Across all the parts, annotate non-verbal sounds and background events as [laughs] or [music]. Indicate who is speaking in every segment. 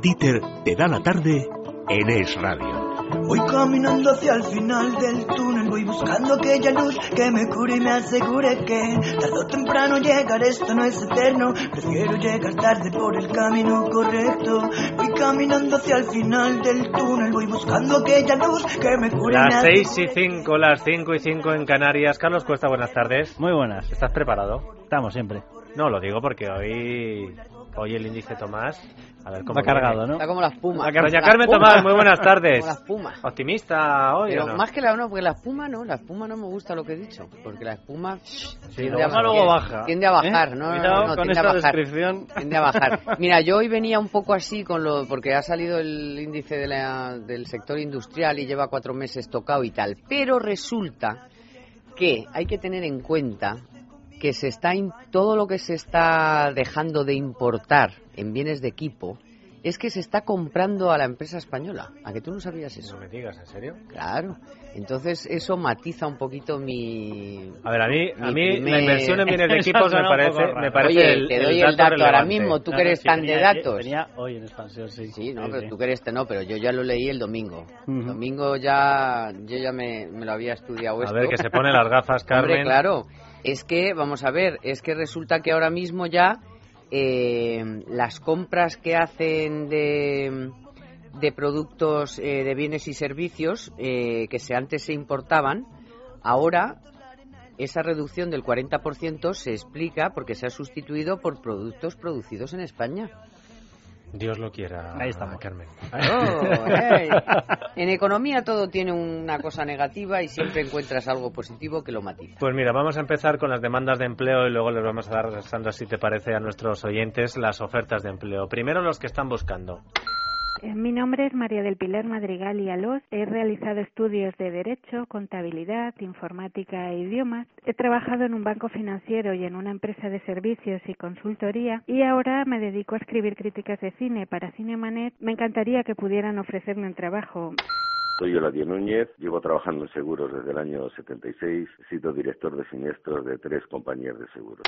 Speaker 1: Dieter te da la tarde en Es Radio.
Speaker 2: Voy caminando hacia el final del túnel, voy buscando aquella luz que me cure y me asegure que tarde o temprano llegar, esto no es eterno, prefiero llegar tarde por el camino correcto. Voy caminando hacia el final del túnel, voy buscando aquella luz que me cure y me
Speaker 3: Las
Speaker 2: asegure
Speaker 3: 6 y 5, las 5 y 5 en Canarias. Carlos Cuesta, buenas tardes.
Speaker 4: Muy buenas.
Speaker 3: ¿Estás preparado?
Speaker 4: Estamos siempre.
Speaker 3: No, lo digo porque hoy, hoy el índice Tomás... A ver cómo
Speaker 4: Va cargado, ¿no?
Speaker 5: Está como la espuma.
Speaker 3: Doña
Speaker 5: La
Speaker 3: Carmen
Speaker 5: espuma.
Speaker 3: Tomás, muy buenas tardes.
Speaker 5: Como la espuma.
Speaker 3: ¿Optimista hoy
Speaker 5: Pero
Speaker 3: o no?
Speaker 5: más que la no, porque la espuma no, la espuma no me gusta lo que he dicho, porque la espuma tiende,
Speaker 3: luego-
Speaker 5: a,
Speaker 4: luego baja.
Speaker 5: tiende a bajar,
Speaker 4: ¿Eh?
Speaker 5: no, no,
Speaker 4: Cuidado
Speaker 5: no,
Speaker 4: con
Speaker 5: tiende a bajar.
Speaker 4: descripción.
Speaker 5: Tiende a bajar. [laughs] Mira, yo hoy venía un poco así con lo, porque ha salido el índice de la- del sector industrial y lleva cuatro meses tocado y tal, pero resulta que hay que tener en cuenta que se está in- todo lo que se está dejando de importar en bienes de equipo es que se está comprando a la empresa española. ¿A que tú no sabías eso?
Speaker 3: No me digas, ¿en serio?
Speaker 5: Claro. Entonces eso matiza un poquito mi...
Speaker 3: A ver, a mí, a
Speaker 5: Mi
Speaker 3: mí
Speaker 5: primer-
Speaker 3: la inversión en bienes de [laughs] equipos me parece, me parece
Speaker 5: Oye,
Speaker 3: el,
Speaker 5: te doy el dato ahora mismo, tú que
Speaker 4: Claro,
Speaker 5: eres tan de
Speaker 4: venía-
Speaker 5: datos.
Speaker 4: Venía hoy en expansión, sí.
Speaker 5: Sí, no,
Speaker 4: Sí,
Speaker 5: pero
Speaker 4: sí.
Speaker 5: tú que eres este no, pero yo ya lo leí el domingo. El domingo ya yo ya me, me lo había estudiado
Speaker 3: A
Speaker 5: esto.
Speaker 3: ver, que se pone las gafas, [laughs] Carmen.
Speaker 5: Hombre, claro. Es que, vamos a ver, es que resulta que ahora mismo ya eh, las compras que hacen de, productos eh, de bienes y servicios eh, que se antes se importaban, ahora esa reducción del 40% se explica porque se ha sustituido por productos producidos en España.
Speaker 3: Dios lo quiera,
Speaker 4: Ahí estamos.
Speaker 3: Carmen. [laughs]
Speaker 5: Oh. En economía todo tiene una cosa negativa y siempre encuentras algo positivo que lo matiza.
Speaker 3: Pues mira, vamos a empezar con las demandas de empleo y luego les vamos a dar, Sandra, si te parece, a nuestros oyentes las ofertas de empleo. Primero los que están buscando.
Speaker 6: Eh, Mi nombre es María del Pilar Madrigal y Alós. He realizado estudios de Derecho, Contabilidad, Informática e Idiomas. He trabajado en un banco financiero y en una empresa de servicios y consultoría y ahora me dedico a escribir críticas de cine para Cinemanet. Me encantaría que pudieran ofrecerme un trabajo.
Speaker 7: Soy Núñez, llevo trabajando en seguros desde el año 76, he sido director de siniestros de tres compañías de seguros.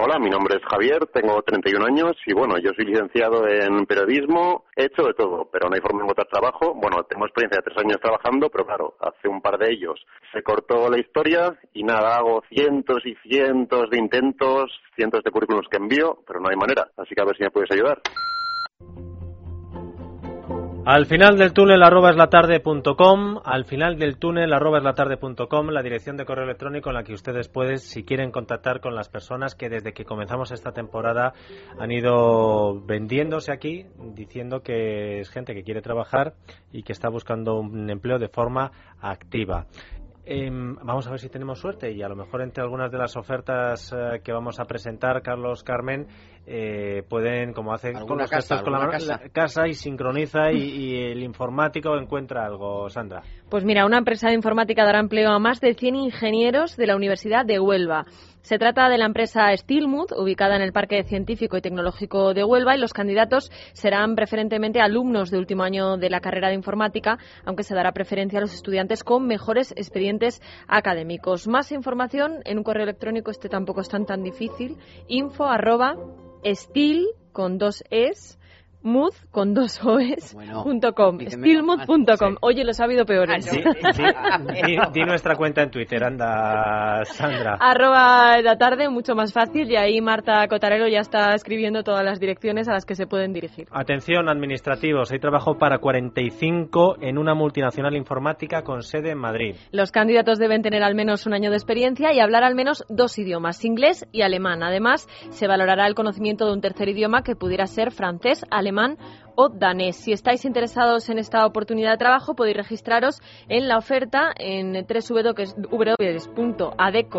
Speaker 8: Hola, mi nombre es Javier, tengo 31 años y bueno, yo soy licenciado en periodismo, he hecho de todo, pero no hay forma de encontrar trabajo. Bueno, tengo experiencia de tres años trabajando, pero claro, hace un par de ellos se cortó la historia y nada, hago cientos y cientos de intentos, cientos de currículums que envío, pero no hay manera. Así que a ver si me puedes ayudar.
Speaker 3: Al final del túnel arroba eslatarde.com, al final del túnel arroba eslatarde.com, la dirección de correo electrónico en la que ustedes pueden, si quieren contactar con las personas que desde que comenzamos esta temporada han ido vendiéndose aquí, diciendo que es gente que quiere trabajar y que está buscando un empleo de forma activa. Em, vamos a ver si tenemos suerte y a lo mejor entre algunas de las ofertas eh, que vamos a presentar, Carlos, Carmen, eh, pueden, como hace con los
Speaker 5: casa,
Speaker 3: gestos con la
Speaker 5: casa.
Speaker 3: la casa y sincroniza y, y el informático encuentra algo, Sandra.
Speaker 9: Pues mira, una empresa de informática dará empleo a más de 100 ingenieros de la Universidad de Huelva. Se trata de la empresa Steelmood, ubicada en el Parque Científico y Tecnológico de Huelva, y los candidatos serán preferentemente alumnos de último año de la carrera de informática, aunque se dará preferencia a los estudiantes con mejores expedientes académicos. Más información en un correo electrónico, este tampoco es tan tan difícil, info arroba steel con dos es mood con dos oes
Speaker 5: Bueno,
Speaker 9: punto com,
Speaker 5: sí.
Speaker 9: Oye, los ha habido peores.
Speaker 5: Ah,
Speaker 3: Di, di- di- di nuestra cuenta en Twitter, anda, Sandra.
Speaker 9: Arroba la tarde, mucho más fácil, y ahí Marta Cotarelo ya está escribiendo todas las direcciones a las que se pueden dirigir.
Speaker 3: Atención, administrativos. Hay trabajo para 45 en una multinacional informática con sede en Madrid.
Speaker 9: Los candidatos deben tener al menos un año de experiencia y hablar al menos dos idiomas, inglés y alemán. Además, se valorará el conocimiento de un tercer idioma que pudiera ser francés, alemán danés. Si estáis interesados en esta oportunidad de trabajo, podéis registraros en la oferta en www.adeco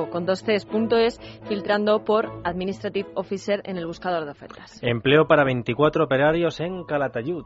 Speaker 9: con dos Cs.es, filtrando por Administrative Officer en el buscador de ofertas.
Speaker 3: Empleo para 24 operarios en Calatayud.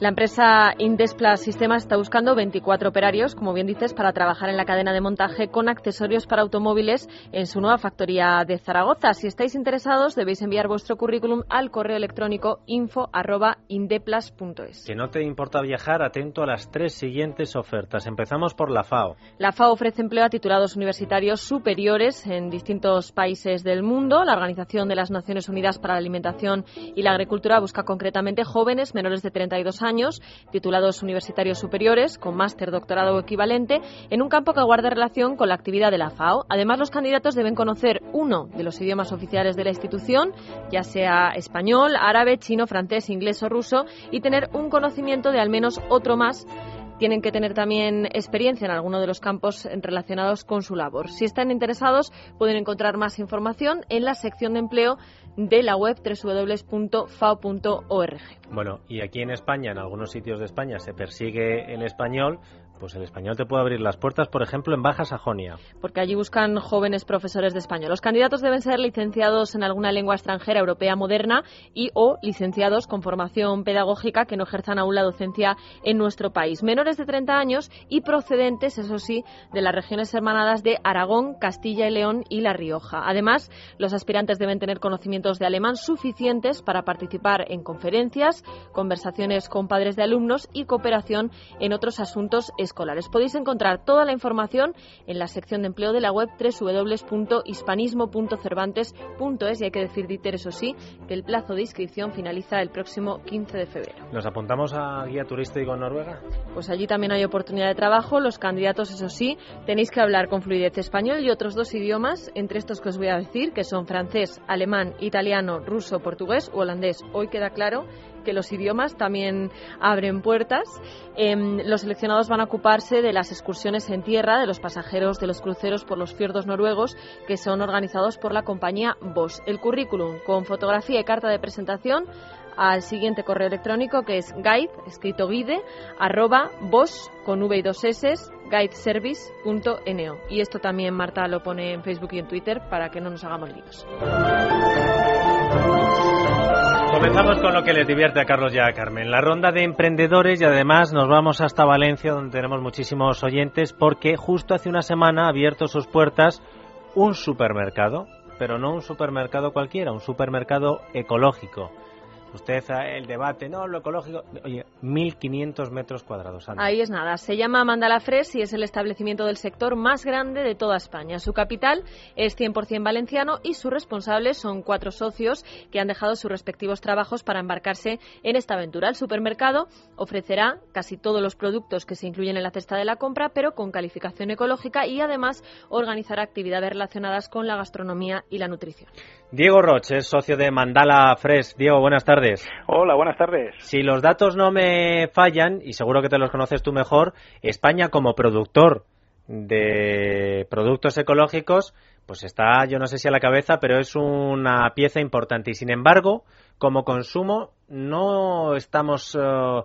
Speaker 9: La empresa Indesplas Sistemas está buscando 24 operarios, como bien dices, para trabajar en la cadena de montaje con accesorios para automóviles en su nueva factoría de Zaragoza. Si estáis interesados, debéis enviar vuestro currículum al correo electrónico info@indeplas.es.
Speaker 3: Que no te importa viajar, atento a las tres siguientes ofertas. Empezamos por la FAO.
Speaker 9: La FAO ofrece empleo a titulados universitarios superiores en distintos países del mundo. La Organización de las Naciones Unidas para la Alimentación y la Agricultura busca concretamente jóvenes menores de 32 años años, titulados universitarios superiores, con máster, doctorado equivalente, en un campo que guarda relación con la actividad de la FAO. Además, los candidatos deben conocer uno de los idiomas oficiales de la institución, ya sea español, árabe, chino, francés, inglés o ruso, y tener un conocimiento de al menos otro más tienen que tener también experiencia en alguno de los campos relacionados con su labor. Si están interesados, pueden encontrar más información en la sección de empleo de la web www.fao.org.
Speaker 3: Bueno, y aquí en España, en algunos sitios de España, se persigue el español, pues el español te puede abrir las puertas, por ejemplo, en Baja Sajonia.
Speaker 9: Porque allí buscan jóvenes profesores de español. Los candidatos deben ser licenciados en alguna lengua extranjera europea moderna y o licenciados con formación pedagógica que no ejerzan aún la docencia en nuestro país. Menores de 30 años y procedentes, eso sí, de las regiones hermanadas de Aragón, Castilla y León y La Rioja. Además, los aspirantes deben tener conocimientos de alemán suficientes para participar en conferencias, conversaciones con padres de alumnos y cooperación en otros asuntos escolares. Podéis encontrar toda la información en la sección de empleo de la web www.hispanismo.cervantes.es y hay que decir, Dieter, eso sí, que el plazo de inscripción finaliza el próximo 15 de febrero.
Speaker 3: ¿Nos apuntamos a guía turístico en Noruega?
Speaker 9: Pues allí también hay oportunidad de trabajo. Los candidatos, eso sí, tenéis que hablar con fluidez español y otros dos idiomas, entre estos que os voy a decir, que son francés, alemán, italiano, ruso, portugués o holandés. Hoy queda claro que los idiomas también abren puertas. Em, los seleccionados van a ocuparse de las excursiones en tierra de los pasajeros de los cruceros por los fiordos noruegos que son organizados por la compañía Voss. El currículum con fotografía y carta de presentación al siguiente correo electrónico que es guide, escrito guide, arroba vos con v y dos s guideservice.no. Y esto también Marta lo pone en Facebook y en Twitter para que no nos hagamos líos.
Speaker 3: Comenzamos con lo que les divierte a Carlos y a Carmen, la ronda de emprendedores y además nos vamos hasta Valencia donde tenemos muchísimos oyentes porque justo hace una semana ha abierto sus puertas un supermercado, pero no un supermercado cualquiera, un supermercado ecológico. Usted, el debate, no, lo ecológico. Oye, 1.500 metros cuadrados.
Speaker 9: Ahí es nada. Se llama Mandala Fresh y es el establecimiento del sector más grande de toda España. Su capital es 100% valenciano y sus responsables son cuatro socios que han dejado sus respectivos trabajos para embarcarse en esta aventura. El supermercado ofrecerá casi todos los productos que se incluyen en la cesta de la compra, pero con calificación ecológica y además organizará actividades relacionadas con la gastronomía y la nutrición.
Speaker 3: Diego Roche es socio de Mandala Fresh. Diego, buenas tardes.
Speaker 10: Hola, buenas tardes.
Speaker 3: Si los datos no me fallan, y seguro que te los conoces tú mejor, España como productor de productos ecológicos, pues está, yo no sé si a la cabeza, pero es una pieza importante. Y sin embargo, como consumo, no estamos eh,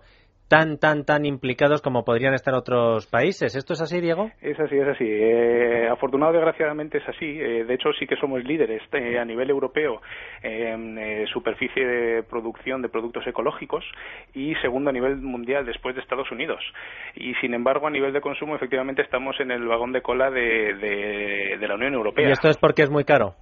Speaker 3: tan, tan, tan implicados como podrían estar otros países. ¿Esto es así, Diego?
Speaker 10: Es así, es así. Eh, afortunado, desgraciadamente, es así. Eh, de hecho, sí que somos líderes eh, a nivel europeo en eh, superficie de producción de productos ecológicos y segundo a nivel mundial después de Estados Unidos. Y, sin embargo, a nivel de consumo, efectivamente, estamos en el vagón de cola de, de, de la Unión Europea.
Speaker 3: ¿Y esto es porque es muy caro?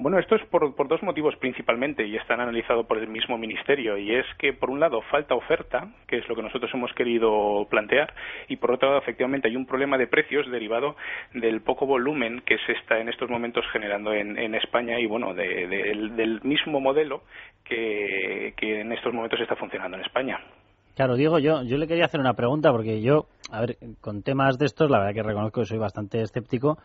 Speaker 10: Bueno, esto es por, por, dos motivos principalmente y están analizados por el mismo ministerio y es que por un lado falta oferta, que es lo que nosotros hemos querido plantear, y por otro lado efectivamente hay un problema de precios derivado del poco volumen que se está en estos momentos generando en, en España y bueno, de, de, del, mismo modelo que en estos momentos está funcionando en España.
Speaker 4: Claro, Diego, yo, yo le quería hacer una pregunta porque yo, a ver, con temas de estos, la verdad que reconozco que soy bastante escéptico,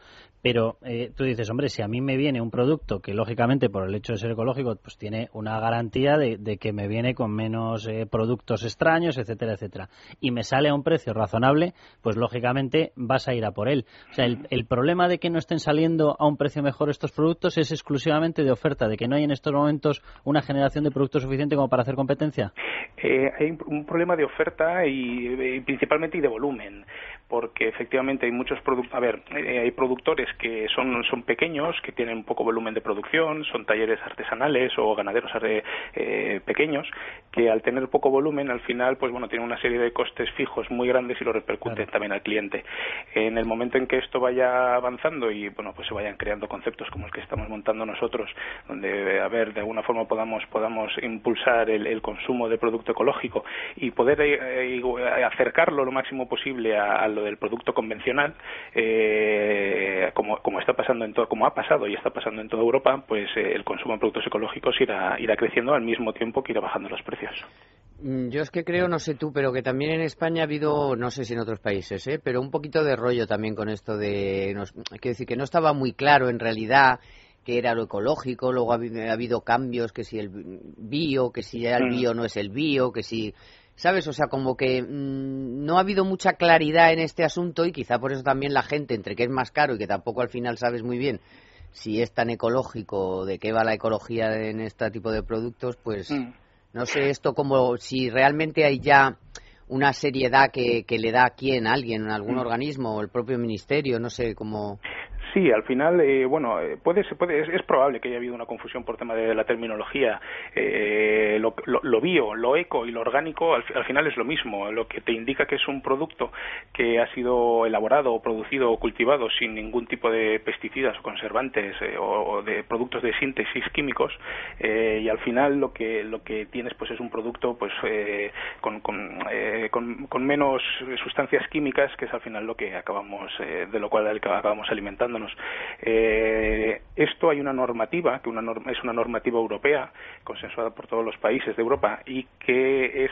Speaker 4: pero eh, tú dices, hombre, si a mí me viene un producto que, lógicamente, por el hecho de ser ecológico, pues tiene una garantía de, que me viene con menos eh, productos extraños, etcétera, etcétera, y me sale a un precio razonable, pues lógicamente vas a ir a por él. O sea, el, el problema de que no estén saliendo a un precio mejor estos productos es exclusivamente de oferta, de que no hay en estos momentos una generación de productos suficiente como para hacer competencia.
Speaker 10: Eh, hay un problema de oferta y, y, principalmente y de volumen porque efectivamente hay muchos a ver, eh, hay productores que son, son pequeños, que tienen poco volumen de producción, son talleres artesanales o ganaderos eh, pequeños, que al tener poco volumen, al final, pues bueno, tienen una serie de costes fijos muy grandes y lo repercuten también al cliente. En el momento en que esto vaya avanzando y, bueno, pues se vayan creando conceptos como el que estamos montando nosotros, donde, a ver, de alguna forma podamos, podamos impulsar el, consumo de producto ecológico y poder eh, acercarlo lo máximo posible a, lo del producto convencional, eh, como, como está pasando en todo, como ha pasado y está pasando en toda Europa, pues eh, el consumo de productos ecológicos irá, irá creciendo al mismo tiempo que irá bajando los precios.
Speaker 5: Mm, yo es que creo, no sé tú, pero que también en España ha habido, no sé si en otros países, ¿eh? pero un poquito de rollo también con esto de, quiero decir, que no estaba muy claro en realidad qué era lo ecológico, luego ha, habido cambios, que si el bio, que si ya el mm. bio no es el bio, que si ¿Sabes? O sea, como que mm, no ha habido mucha claridad en este asunto y quizá por eso también la gente, entre que es más caro y que tampoco al final sabes muy bien si es tan ecológico, de qué va la ecología en este tipo de productos, pues mm. no sé esto como si realmente hay ya una seriedad que, que le da a quién, a alguien, algún mm. organismo, o el propio ministerio, no sé cómo.
Speaker 10: Sí, al final, eh, bueno, eh, puede, puede, es, probable que haya habido una confusión por tema de la terminología. Eh, lo, lo, bio, lo eco y lo orgánico al, final es lo mismo. Lo que te indica que es un producto que ha sido elaborado, producido o cultivado sin ningún tipo de pesticidas o conservantes o, de productos de síntesis químicos y al final lo que lo que tienes pues es un producto pues con, con, con, menos sustancias químicas que es al final lo que acabamos de lo cual acabamos alimentándonos eh, esto hay una normativa, que una es una normativa europea, consensuada por todos los países de Europa, y que es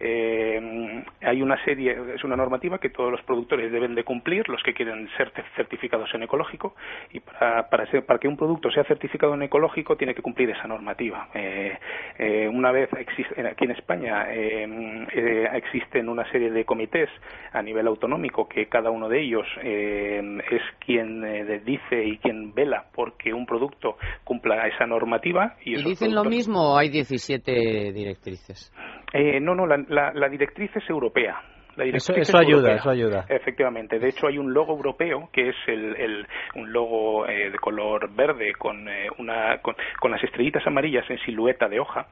Speaker 10: eh, hay una serie, es una normativa que todos los productores deben de cumplir, los que quieren ser certificados en ecológico, y para, para, para que un producto sea certificado en ecológico tiene que cumplir esa normativa. Eh, eh, una vez existe, aquí en España existen una serie de comités a nivel autonómico que cada uno de ellos es quien dice y quien vela porque un producto cumpla esa normativa.
Speaker 5: ¿Y, dicen lo mismo o hay 17 directrices?
Speaker 10: no, no, la, la, directriz es europea.
Speaker 3: eso, ayuda, eso ayuda.
Speaker 10: Efectivamente. De hecho, hay un logo europeo que es el, un logo eh, de color verde con, eh, una, con, las estrellitas amarillas en silueta de hoja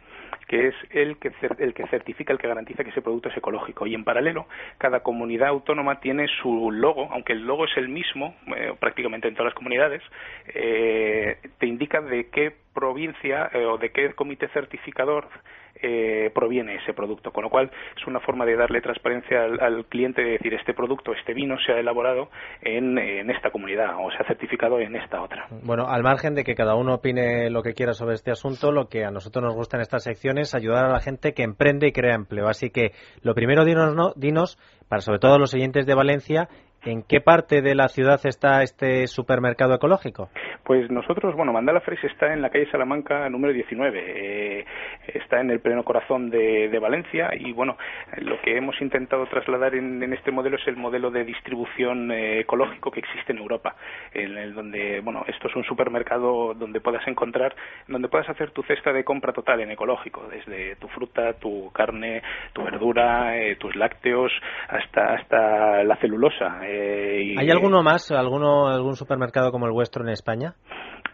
Speaker 10: que es el que, el que certifica, el que garantiza que ese producto es ecológico. Y en paralelo, cada comunidad autónoma tiene su logo, aunque el logo es el mismo eh, prácticamente en todas las comunidades, te indica de qué provincia o de qué comité certificador eh, proviene ese producto. Con lo cual es una forma de darle transparencia al, cliente de decir este producto, este vino se ha elaborado en, esta comunidad o se ha certificado en esta otra.
Speaker 3: Bueno, al margen de que cada uno opine lo que quiera sobre este asunto, lo que a nosotros nos gusta en esta sección es ayudar a la gente que emprende y crea empleo. Así que lo primero, dinos, ¿no? dinos para sobre todo los oyentes de Valencia, ¿En qué parte de la ciudad está este supermercado ecológico?
Speaker 10: Pues nosotros, bueno, Mandala Fresh está en la calle Salamanca número 19, eh, está en el pleno corazón de, Valencia y, bueno, lo que hemos intentado trasladar en, este modelo es el modelo de distribución eh, ecológico que existe en Europa, en el donde, bueno, esto es un supermercado donde puedas encontrar, donde puedas hacer tu cesta de compra total en ecológico, desde tu fruta, tu carne, tu verdura, eh, tus lácteos, hasta, hasta la celulosa
Speaker 3: eh, ¿Hay alguno más, alguno, algún supermercado como el vuestro en España?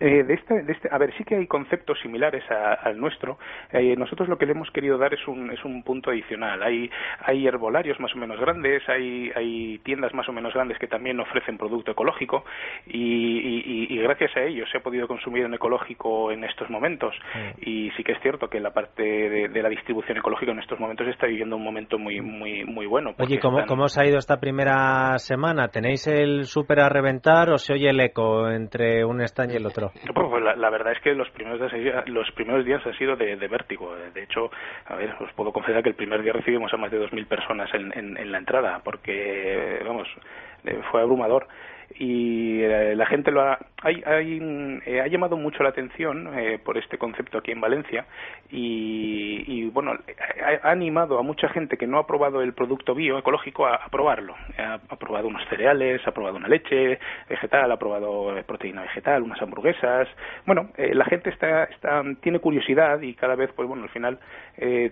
Speaker 10: Eh, de este, de este, a ver, sí que hay conceptos similares al nuestro. Eh, nosotros lo que le hemos querido dar es un, es un punto adicional. Hay, hay herbolarios más o menos grandes, hay, hay tiendas más o menos grandes que también ofrecen producto ecológico y, gracias a ellos se ha podido consumir en ecológico en estos momentos. Y sí que es cierto que la parte de, la distribución ecológica en estos momentos está viviendo un momento muy, muy, muy bueno.
Speaker 3: Oye, ¿cómo, ¿cómo os ha ido esta primera semana? ¿Tenéis el súper a reventar o se oye el eco entre un stand y el otro?
Speaker 10: Pues la, verdad es que los primeros días, los primeros días han sido de, vértigo. De hecho, a ver, os puedo confesar que el primer día recibimos a más de 2.000 personas en, en la entrada, porque, vamos, eh, fue abrumador y eh, la gente lo ha, hay, eh, ha llamado mucho la atención eh, por este concepto aquí en Valencia y, bueno ha, animado a mucha gente que no ha probado el producto bio ecológico a, probarlo. Ha, probado unos cereales ha probado una leche vegetal ha probado proteína vegetal unas hamburguesas. Bueno la gente está, está tiene curiosidad y cada vez pues bueno al final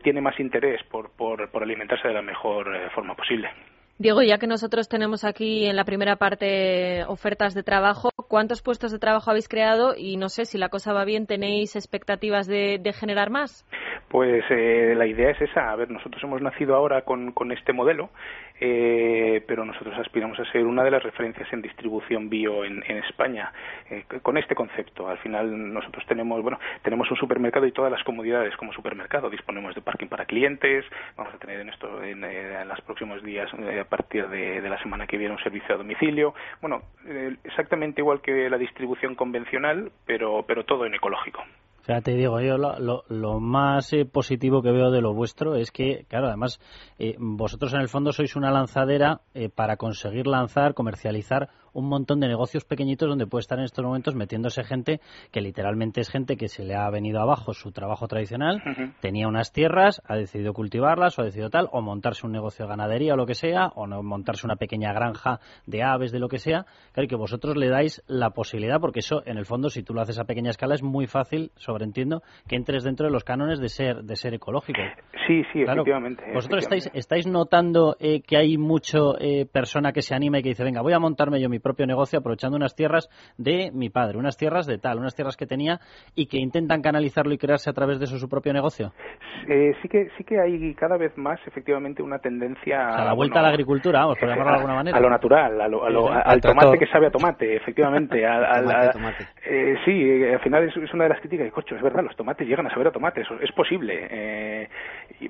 Speaker 10: tiene más interés por, por, por alimentarse de la mejor forma posible
Speaker 9: Diego, ya que nosotros tenemos aquí en la primera parte ofertas de trabajo, ¿cuántos puestos de trabajo habéis creado? Y no sé, si la cosa va bien, ¿tenéis expectativas de, generar más?
Speaker 10: Pues eh, la idea es esa. A ver, nosotros hemos nacido ahora con, con este modelo eh, pero nosotros aspiramos a ser una de las referencias en distribución bio en, España eh, con este concepto. Al final nosotros tenemos, bueno, tenemos un supermercado y todas las comodidades como supermercado. Disponemos de parking para clientes. Vamos a tener en esto en, eh, los próximos días, a partir de, la semana que viene, un servicio a domicilio. Bueno, exactamente igual que la distribución convencional, pero pero todo en ecológico.
Speaker 4: O sea, te digo, yo lo, lo, más eh, positivo que veo de lo vuestro es que, claro, además, eh, vosotros en el fondo sois una lanzadera eh, para conseguir lanzar, comercializar un montón de negocios pequeñitos donde puede estar en estos momentos metiéndose gente que literalmente es gente que se le ha venido abajo su trabajo tradicional, tenía unas tierras, ha decidido cultivarlas o ha decidido tal, o montarse un negocio de ganadería o lo que sea, o no, montarse una pequeña granja de aves, de lo que sea. Claro, que vosotros le dais la posibilidad, porque eso, en el fondo, si tú lo haces a pequeña escala, es muy fácil, sobreentiendo, que entres dentro de los cánones de ser, de ser ecológico.
Speaker 10: Sí, sí, efectivamente.
Speaker 4: Vosotros Estáis, estáis notando eh, que hay mucho eh, persona que se anima y que dice, venga, voy a montarme yo mi propio negocio aprovechando unas tierras de mi padre, unas tierras de tal, unas tierras que tenía y que intentan canalizarlo y crearse a través de eso su propio negocio?
Speaker 10: Eh, sí que sí que hay cada vez más efectivamente una tendencia
Speaker 4: a la vuelta a la agricultura, vamos, por llamarlo de alguna manera.
Speaker 10: A lo natural, a lo, al, tomate que sabe a tomate, efectivamente. [laughs] Eh, sí, eh, al final es, una de las críticas. Cocho, es verdad, los tomates llegan a saber a tomate, eso es posible.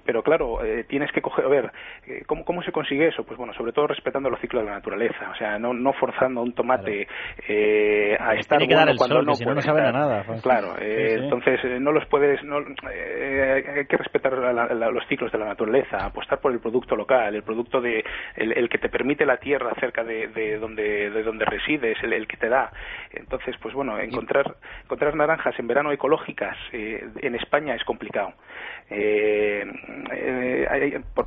Speaker 10: pero claro, tienes que coger, a ver, ¿cómo, ¿cómo se consigue eso? Pues bueno, sobre todo respetando los ciclos de la naturaleza, o sea, no, no forzando un tomate eh, a estar
Speaker 4: bueno cuando no, si no, saben a nada.
Speaker 10: Pues. Claro, eh, entonces eh, no los puedes, no, hay que respetar los ciclos de la naturaleza, apostar por el producto local, el producto de el, que te permite la tierra cerca de, donde de donde resides, el, que te da. Entonces, pues bueno, encontrar encontrar naranjas en verano ecológicas en España es complicado.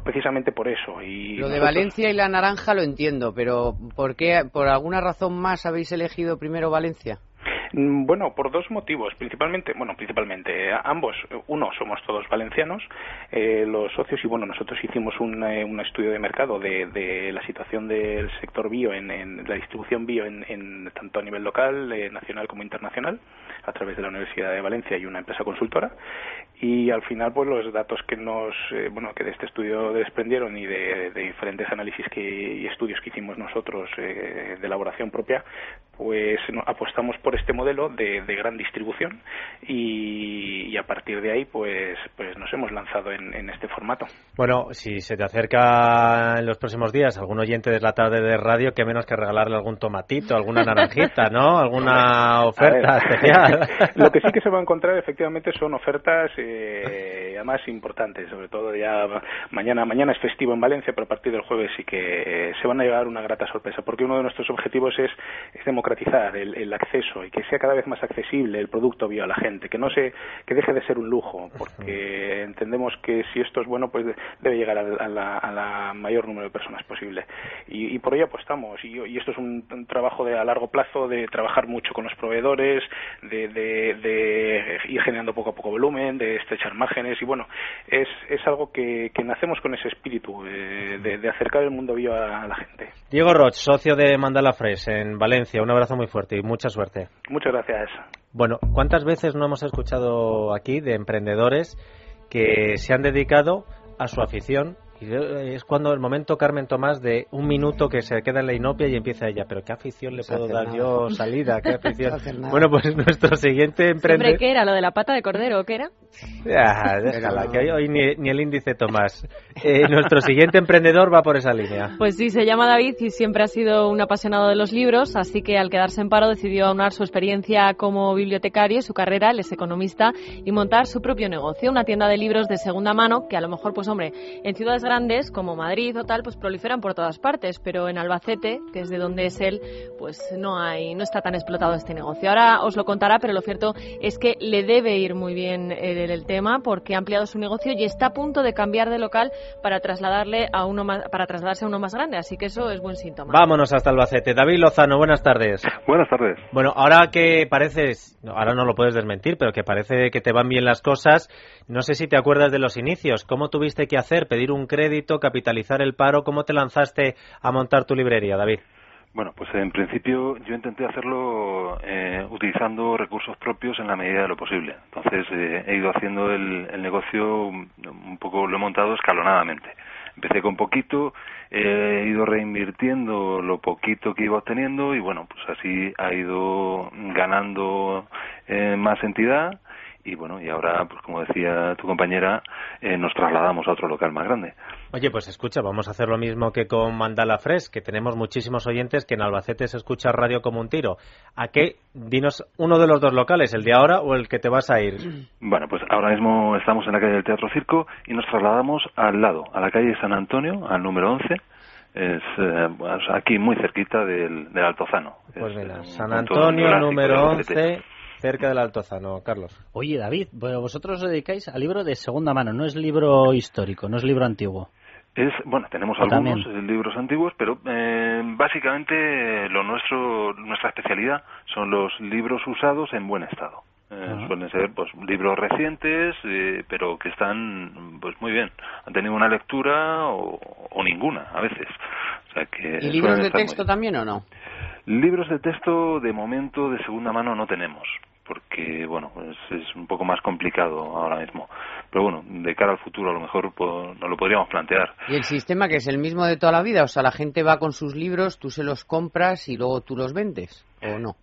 Speaker 10: precisamente por eso. Y
Speaker 5: lo de Valencia y la naranja lo entiendo, pero ¿por qué por algún alguna razón más habéis elegido primero Valencia?
Speaker 10: Mm, bueno, por dos motivos, principalmente, bueno, principalmente ambos. Uno, somos todos valencianos, eh, los socios, y bueno, nosotros hicimos un, eh, un estudio de mercado de, de, la situación del sector bio, en, la distribución bio, en, tanto a nivel local, eh, nacional como internacional, a través de la Universidad de Valencia y una empresa consultora. Y al final, pues los datos que nos, bueno, que de este estudio desprendieron y de, diferentes análisis que, y estudios que hicimos nosotros de elaboración propia, pues apostamos por este modelo de, gran distribución y, a partir de ahí pues pues nos hemos lanzado en, este formato.
Speaker 3: Bueno, si se te acerca en los próximos días algún oyente de la tarde de radio, que menos que regalarle algún tomatito, alguna naranjita, ¿no? [laughs] Alguna oferta [laughs] especial.
Speaker 10: Lo que sí que se va a encontrar efectivamente son ofertas eh, además importantes, sobre todo ya mañana mañana es festivo en Valencia, pero a partir del jueves sí que eh, se van a llevar una grata sorpresa, porque uno de nuestros objetivos es, es democratizar el, acceso y que sea cada vez más accesible el producto bio a la gente, que no se, que deje de ser un lujo, porque entendemos que si esto es bueno, pues debe llegar a, la, mayor número de personas posible. Y, por ello apostamos. Y, y esto es un, trabajo de a largo plazo de trabajar mucho con los proveedores, de, de, ir generando poco a poco volumen, de estrechar márgenes y bueno, es, es algo que, que nacemos con ese espíritu de, de, acercar el mundo bio a, la gente.
Speaker 3: Diego Roch, socio de Mandala Fresh en Valencia, un abrazo muy fuerte y mucha suerte.
Speaker 10: Muchas gracias.
Speaker 3: Bueno, ¿cuántas veces no hemos escuchado aquí de emprendedores que se han dedicado a su afición y es cuando el momento, Carmen Tomás, de un minuto que se queda en la inopia y empieza ella, pero ¿qué afición le puedo dar yo salida? ¿Qué [laughs] afición? bueno, pues nuestro siguiente emprendedor...
Speaker 9: ¿Qué era? ¿Lo de la pata de cordero? ¿Qué era?
Speaker 3: Déjala, que hoy, ni, el índice Tomás. Eh, nuestro siguiente emprendedor va por esa línea.
Speaker 9: Pues sí, se llama David y siempre ha sido un apasionado de los libros, así que al quedarse en paro decidió aunar su experiencia como bibliotecario, su carrera, él es economista, y montar su propio negocio, una tienda de libros de segunda mano que a lo mejor, pues hombre, en ciudades grandes como Madrid o tal, pues proliferan por todas partes, pero en Albacete, que es de donde es él, pues no hay, no está tan explotado este negocio. Ahora os lo contará, pero lo cierto es que le debe ir muy bien el, tema porque ha ampliado su negocio y está a punto de cambiar de local para trasladarle a uno más, para trasladarse a uno más grande, así que eso es buen síntoma.
Speaker 3: Vámonos hasta Albacete. David Lozano, buenas tardes. [laughs]
Speaker 11: Buenas tardes.
Speaker 3: Bueno, ahora que pareces, ahora no lo puedes desmentir, pero que parece que te van bien las cosas, no sé si te acuerdas de los inicios, ¿cómo tuviste que hacer? ¿Pedir un crédito? Crédito, capitalizar el paro. ¿Cómo te lanzaste a montar tu librería, David?
Speaker 11: Bueno, pues en principio yo intenté hacerlo eh, utilizando recursos propios en la medida de lo posible. Entonces eh, he ido haciendo el, el, negocio un poco, lo he montado escalonadamente. Empecé con poquito, he ido reinvirtiendo lo poquito que iba obteniendo y bueno, pues así ha ido ganando eh, más entidad y bueno, y ahora, pues como decía tu compañera, eh, nos trasladamos a otro local más grande.
Speaker 3: Oye, pues escucha, vamos a hacer lo mismo que con Mandala Fresh, que tenemos muchísimos oyentes que en Albacete se escucha radio como un tiro. ¿A qué? Dinos uno de los dos locales, el de ahora o el que te vas a ir. [clears throat]
Speaker 11: Bueno, pues ahora mismo estamos en la calle del Teatro Circo y nos trasladamos al lado, a la calle San Antonio, al número 11, es eh, aquí muy cerquita del, del Altozano.
Speaker 3: Pues mira, San Antonio, número 11 cerca del Altozano, Carlos.
Speaker 4: Oye, David, vosotros os dedicáis al libro de segunda mano, no es libro histórico, no es libro antiguo.
Speaker 11: Es, bueno, tenemos algunos libros antiguos, pero eh, básicamente lo nuestro, nuestra especialidad son los libros usados en buen estado. Eh, suelen ser pues libros recientes eh, pero que están pues muy bien. Han tenido una lectura o, o ninguna a veces. O sea que
Speaker 5: ¿Y libros de texto también o no
Speaker 11: libros de texto de momento de segunda mano no tenemos porque bueno es, es, un poco más complicado ahora mismo. Pero bueno de cara al futuro a lo mejor pues, nos lo podríamos plantear.
Speaker 5: Y el sistema que es el mismo de toda la vida o sea la gente va con sus libros tú se los compras y luego tú los vendes o no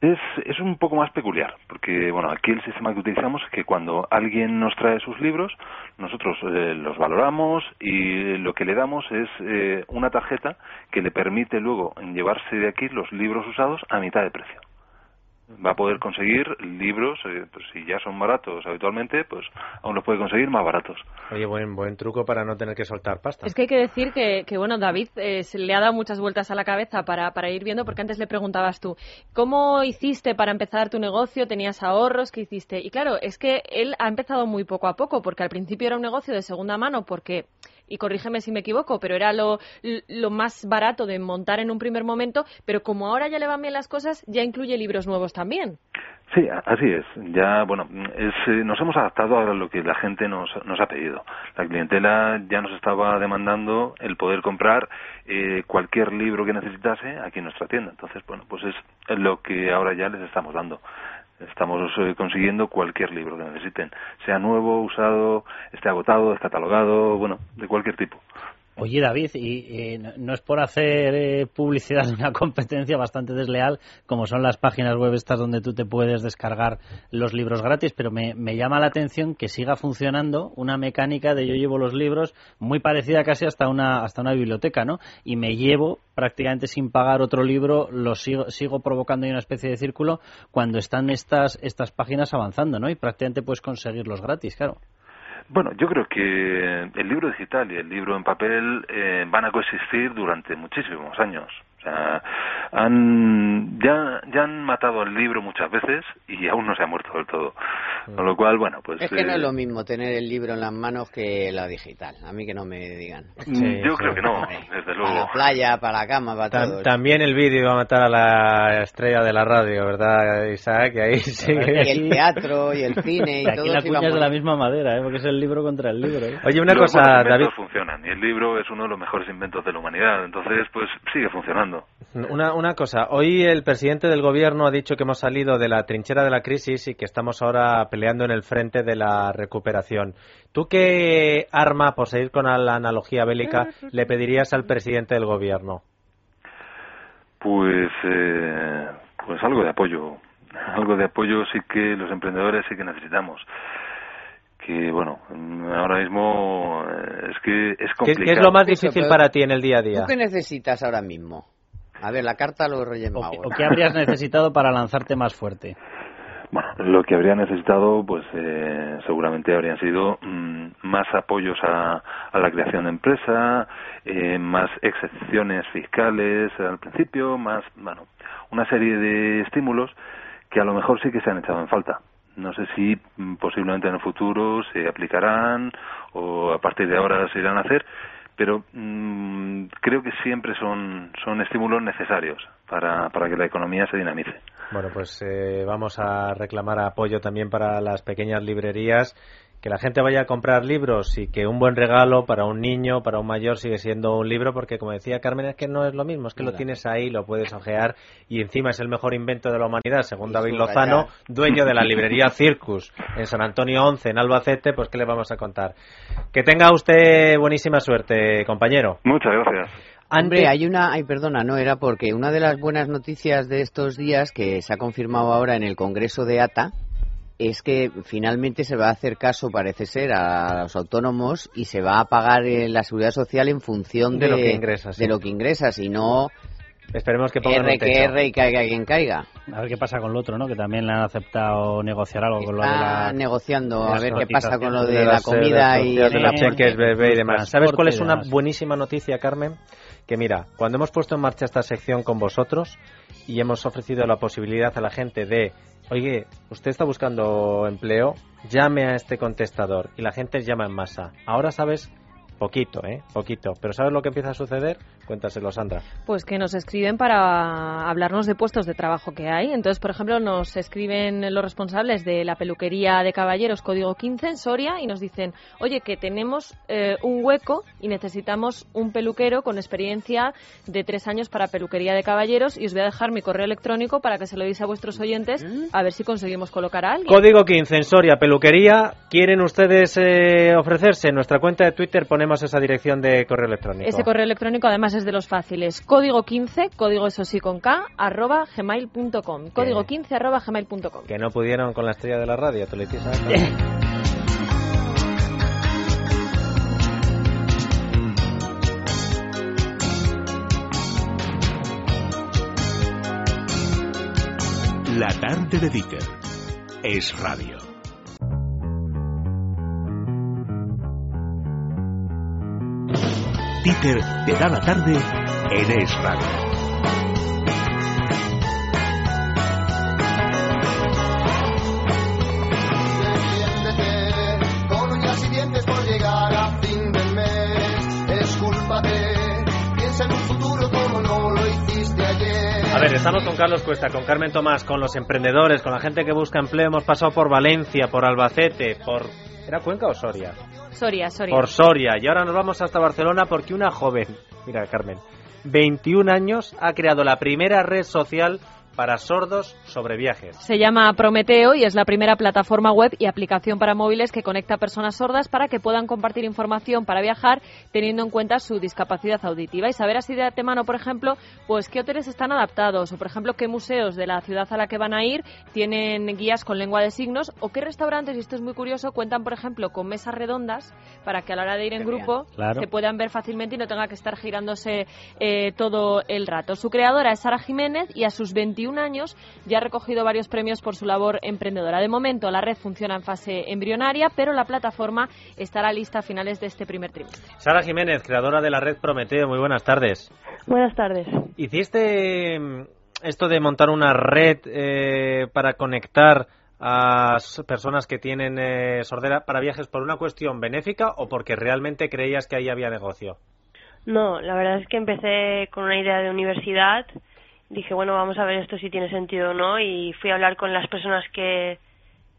Speaker 11: es, es un poco más peculiar, porque bueno, aquí el sistema que utilizamos es que cuando alguien nos trae sus libros, nosotros eh, los valoramos y lo que le damos es eh, una tarjeta que le permite luego llevarse de aquí los libros usados a mitad de precio va a poder conseguir libros, eh, pues si ya son baratos habitualmente, pues aún los puede conseguir más baratos.
Speaker 3: Oye, buen, buen truco para no tener que soltar pasta.
Speaker 9: Es que hay que decir que, que bueno, David eh, se le ha dado muchas vueltas a la cabeza para, para ir viendo, porque antes le preguntabas tú, ¿cómo hiciste para empezar tu negocio? ¿Tenías ahorros? ¿Qué hiciste? Y claro, es que él ha empezado muy poco a poco, porque al principio era un negocio de segunda mano, porque y corrígeme si me equivoco, pero era lo, lo, más barato de montar en un primer momento, pero como ahora ya le van bien las cosas, ya incluye libros nuevos también.
Speaker 11: Sí, así es. Ya, bueno, es, eh, nos hemos adaptado a lo que la gente nos, nos ha pedido. La clientela ya nos estaba demandando el poder comprar eh, cualquier libro que necesitase aquí en nuestra tienda. Entonces, bueno, pues es lo que ahora ya les estamos dando. Estamos eh, consiguiendo cualquier libro que necesiten, sea nuevo, usado, esté agotado, descatalogado, bueno, de cualquier tipo.
Speaker 4: Oye, David, y, no es por hacer eh, publicidad de una competencia bastante desleal, como son las páginas web estas donde tú te puedes descargar los libros gratis, pero me, llama la atención que siga funcionando una mecánica de yo llevo los libros muy parecida casi hasta una, hasta una biblioteca, ¿no? Y me llevo prácticamente sin pagar otro libro, lo sigo, sigo provocando ahí una especie de círculo cuando están estas, estas páginas avanzando, ¿no? Y prácticamente puedes conseguirlos gratis, claro.
Speaker 11: Bueno, yo creo que el libro digital y el libro en papel eh, van a coexistir durante muchísimos años. O sea, han, ya, ya han matado al libro muchas veces y aún no se ha muerto del todo. Con lo cual, bueno, pues...
Speaker 5: Es que no es lo mismo tener el libro en las manos que la digital. A mí que no me digan.
Speaker 11: Sí, yo creo que no, desde luego.
Speaker 5: Para la playa, para la cama, para todo.
Speaker 3: También el vídeo va a matar a la estrella de la radio, ¿verdad, Isaac? ahí sigue. [laughs]
Speaker 5: Y el teatro y el cine y,
Speaker 4: y aquí
Speaker 5: todo.
Speaker 4: la cuña es de la misma madera, ¿eh? porque es el libro contra el libro. ¿eh?
Speaker 3: Oye, una
Speaker 11: Los
Speaker 3: cosa, David...
Speaker 11: funcionan y el libro es uno de los mejores inventos de la humanidad. Entonces, pues sigue funcionando.
Speaker 3: Una, una cosa, hoy el presidente del gobierno ha dicho que hemos salido de la trinchera de la crisis y que estamos ahora peleando en el frente de la recuperación. ¿Tú qué arma, por seguir con la analogía bélica, le pedirías al presidente del gobierno?
Speaker 11: Pues, eh, pues algo de apoyo. Algo de apoyo sí que los emprendedores sí que necesitamos que bueno ahora mismo eh, es que es complicado
Speaker 3: ¿Qué, es lo más difícil para ti en el día a día?
Speaker 5: ¿Tú qué necesitas ahora mismo? A ver, la carta lo Reyes
Speaker 4: ¿O,
Speaker 5: Magos.
Speaker 4: ¿O qué habrías necesitado para lanzarte más fuerte?
Speaker 11: Bueno, lo que habría necesitado, pues eh, seguramente habrían sido mmm, más apoyos a, a, la creación de empresa, eh, más excepciones fiscales al principio, más, bueno, una serie de estímulos que a lo mejor sí que se han echado en falta. No sé si mm, posiblemente en el futuro se aplicarán o a partir de ahora se irán a hacer, pero mmm, creo que siempre son, son estímulos necesarios para, para que la economía se dinamice.
Speaker 3: Bueno, pues eh, vamos a reclamar apoyo también para las pequeñas librerías que la gente vaya a comprar libros y que un buen regalo para un niño, para un mayor, sigue siendo un libro, porque como decía Carmen, es que no es lo mismo, es que lo tienes ahí, lo puedes ojear y encima es el mejor invento de la humanidad, según David Lozano, [laughs] dueño de la librería Circus en San Antonio 11, en Albacete, pues ¿qué le vamos a contar? Que tenga usted buenísima suerte, compañero.
Speaker 11: Muchas gracias.
Speaker 5: Hombre, hay una, ay, perdona, no era porque una de las buenas noticias de estos días que se ha confirmado ahora en el Congreso de ATA es que finalmente se va a hacer caso, parece ser, a los autónomos y se va a pagar eh, la seguridad social en función
Speaker 3: de, lo que ingresas.
Speaker 5: De lo que ingresas y no.
Speaker 3: Esperemos que
Speaker 5: pongan R que R y caiga quien caiga.
Speaker 4: A ver qué pasa con lo otro, ¿no? Que también le han aceptado negociar algo con lo de la...
Speaker 5: negociando, a ver qué pasa con lo de, la comida y...
Speaker 3: De la cheques, bebé y demás. ¿Sabes cuál es una buenísima noticia, Carmen? Que mira, cuando hemos puesto en marcha esta sección con vosotros y hemos ofrecido la posibilidad a la gente de Oye, usted está buscando empleo, llame a este contestador y la gente llama en masa. Ahora sabes Poquito, ¿eh? Poquito. Pero ¿sabes lo que empieza a suceder? Cuéntaselo, Sandra.
Speaker 9: Pues que nos escriben para hablarnos de puestos de trabajo que hay. Entonces, por ejemplo, nos escriben los responsables de la peluquería de caballeros Código 15 en Soria y nos dicen, oye, que tenemos eh, un hueco y necesitamos un peluquero con experiencia de tres años para peluquería de caballeros y os voy a dejar mi correo electrónico para que se lo deis a vuestros oyentes a ver si conseguimos colocar a alguien.
Speaker 3: Código 15 en Soria, peluquería. ¿Quieren ustedes eh, ofrecerse? En nuestra cuenta de Twitter ponemos esa dirección de correo electrónico.
Speaker 9: Ese correo electrónico además es de los fáciles. Código 15, código eso sí con K, arroba gmail.com. Código 15 arroba gmail.com.
Speaker 3: Que no pudieron con la estrella de la radio, tú le [laughs]
Speaker 1: La tarde de Dieter es radio.
Speaker 12: Un futuro como no lo hiciste ayer.
Speaker 3: A ver, estamos con Carlos Cuesta, con Carmen Tomás, con los emprendedores, con la gente que busca empleo. Hemos pasado por Valencia, por Albacete, por. ¿Era Cuenca o Soria?
Speaker 9: Soria, Soria.
Speaker 3: Por Soria. Y ahora nos vamos hasta Barcelona porque una joven, mira Carmen, 21 años, ha creado la primera red social para sordos sobre viajes.
Speaker 9: Se llama Prometeo y es la primera plataforma web y aplicación para móviles que conecta a personas sordas para que puedan compartir información para viajar teniendo en cuenta su discapacidad auditiva y saber así de antemano, por ejemplo, pues qué hoteles están adaptados o, por ejemplo, qué museos de la ciudad a la que van a ir tienen guías con lengua de signos o qué restaurantes, y esto es muy curioso, cuentan, por ejemplo, con mesas redondas para que a la hora de ir en grupo se puedan ver fácilmente y no tenga que estar girándose eh, todo el rato. Su creadora es Sara Jiménez y a sus 21 años ya ha recogido varios premios por su labor emprendedora. De momento la red funciona en fase embrionaria, pero la plataforma estará lista a finales de este primer trimestre.
Speaker 3: Sara Jiménez, creadora de la red Prometeo, muy buenas tardes.
Speaker 13: Buenas tardes.
Speaker 3: ¿Hiciste mm, esto de montar una red eh, para conectar a personas que tienen eh, sordera para viajes por una cuestión benéfica o porque realmente creías que ahí había negocio?
Speaker 13: No, la verdad es que empecé con una idea de universidad dije, bueno, vamos a ver esto si tiene sentido o no y fui a hablar con las personas que,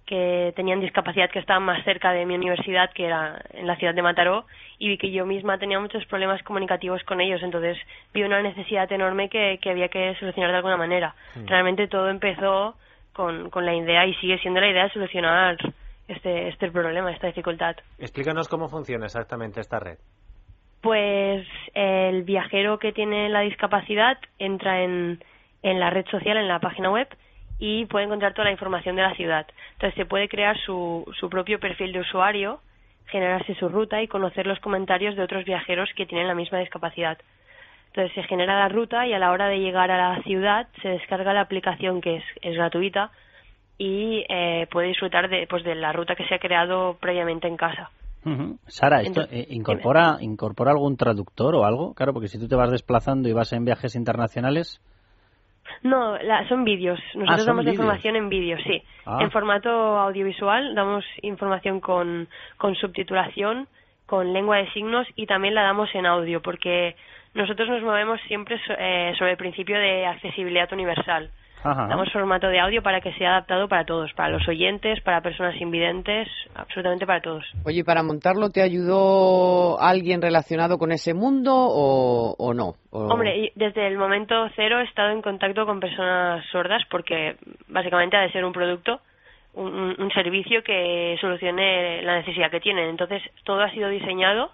Speaker 13: que tenían discapacidad que estaban más cerca de mi universidad, que era en la ciudad de Mataró, y vi que yo misma tenía muchos problemas comunicativos con ellos, entonces vi una necesidad enorme que, que había que solucionar de alguna manera. Mm. Realmente todo empezó con, con la idea y sigue siendo la idea de solucionar este, este problema, esta dificultad.
Speaker 3: Explícanos cómo funciona exactamente esta red.
Speaker 13: Pues el viajero que tiene la discapacidad entra en, la red social, en la página web, y puede encontrar toda la información de la ciudad. Entonces se puede crear su, su propio perfil de usuario, generarse su ruta y conocer los comentarios de otros viajeros que tienen la misma discapacidad. Entonces se genera la ruta y a la hora de llegar a la ciudad se descarga la aplicación que es, es gratuita y eh, puede disfrutar de, pues, de la ruta que se ha creado previamente en casa.
Speaker 4: Sara, ¿esto eh, incorpora, incorpora algún traductor o algo? Claro, porque si tú te vas desplazando y vas en viajes internacionales.
Speaker 13: No, son vídeos. Nosotros ah, damos información en vídeo, sí. Ah. En formato audiovisual damos información con, con subtitulación, con lengua de signos y también la damos en audio, porque nosotros nos movemos siempre eh, sobre el principio de accesibilidad universal. Ajá. Damos formato de audio para que sea adaptado para todos, para los oyentes, para personas invidentes, absolutamente para todos.
Speaker 5: Oye, ¿para montarlo te ayudó alguien relacionado con ese mundo o, no?
Speaker 13: Hombre, desde el momento cero he estado en contacto con personas sordas porque básicamente ha de ser un producto, un, un servicio que solucione la necesidad que tienen. Entonces, todo ha sido diseñado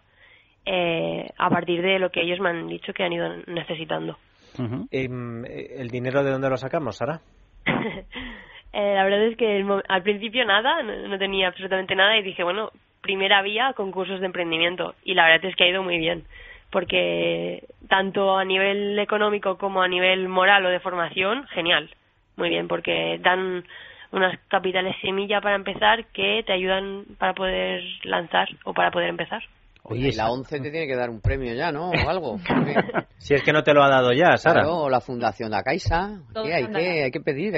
Speaker 13: eh, a partir de lo que ellos me han dicho que han ido necesitando.
Speaker 3: Em, ¿El dinero de dónde lo sacamos, Sara? [laughs]
Speaker 13: Eh, la verdad es que al principio nada, no, tenía absolutamente nada y dije, bueno, primera vía, concursos de emprendimiento. Y la verdad es que ha ido muy bien, porque tanto a nivel económico como a nivel moral o de formación, genial. Muy bien, porque dan unas capitales semilla para empezar que te ayudan para poder lanzar o para poder empezar.
Speaker 5: Oye, la ONCE te tiene que dar un premio ya, ¿no? O algo. [laughs]
Speaker 3: si es que no te lo ha dado ya, Sara.
Speaker 5: o la Fundación La Caixa. Hay, que, hay que pedir,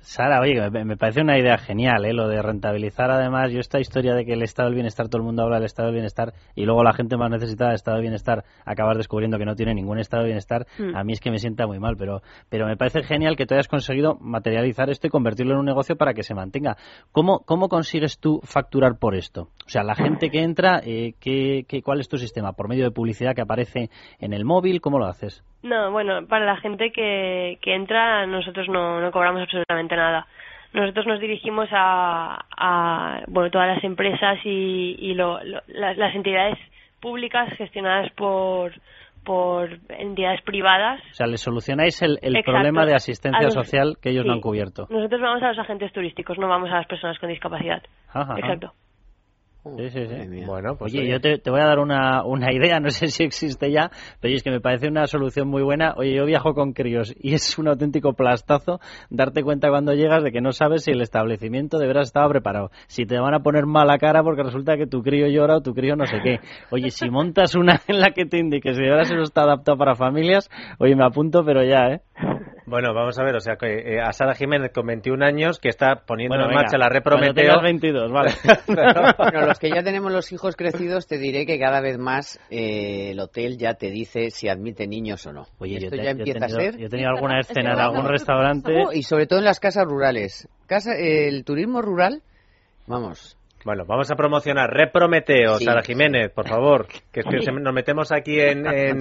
Speaker 4: Sara, oye, me parece una idea genial, ¿eh? Lo de rentabilizar, además, yo esta historia de que el estado del bienestar, todo el mundo habla del estado del bienestar, y luego la gente más necesitada del estado del bienestar acabas descubriendo que no tiene ningún estado de bienestar, mm. a mí es que me sienta muy mal, pero, pero me parece genial que tú hayas conseguido materializar esto y convertirlo en un negocio para que se mantenga. ¿Cómo, cómo consigues tú facturar por esto? O sea, la gente que entra, eh, ¿qué ¿cuál es tu sistema? ¿Por medio de publicidad que aparece en el móvil? ¿Cómo lo haces?
Speaker 13: No, bueno, para la gente que, que entra nosotros no, no cobramos absolutamente nada. Nosotros nos dirigimos a, bueno, todas las empresas y, y las, entidades públicas gestionadas por, por entidades privadas.
Speaker 4: O sea, le solucionáis el, el problema de asistencia social que ellos no han cubierto.
Speaker 13: Nosotros vamos a los agentes turísticos, no vamos a las personas con discapacidad. Exacto.
Speaker 4: Sí, sí, sí. Bueno, pues oye, yo te, voy a dar una, una [laughs] idea, no sé si existe ya, pero es que me parece una solución muy buena. Oye, yo viajo con críos y es un auténtico plastazo darte cuenta cuando llegas de que no sabes si el establecimiento de veras estaba preparado. Si te van a poner mala cara porque resulta que tu crío llora o tu crío no sé qué. Oye, si montas una [laughs] en la que te indique si de veras eso está adaptado para familias, oye, me apunto, pero ya, ¿eh?
Speaker 3: Bueno, vamos a ver, o sea, que eh, a Sara Jiménez con 21 años que está poniendo en marcha la reprometeo.
Speaker 4: 22, vale. [laughs]
Speaker 5: bueno, los que ya tenemos los hijos crecidos, te diré que cada vez más eh, el hotel ya te dice si admite niños o no. Oye, Esto ya empieza
Speaker 4: a
Speaker 5: ser.
Speaker 4: Yo he tenido alguna escena en algún restaurante.
Speaker 5: y sobre todo en las casas rurales. Casa, el turismo rural, vamos,
Speaker 3: bueno, vamos a promocionar Reprometeo, Sara Jiménez, por favor, que nos metemos aquí en, [laughs] eh,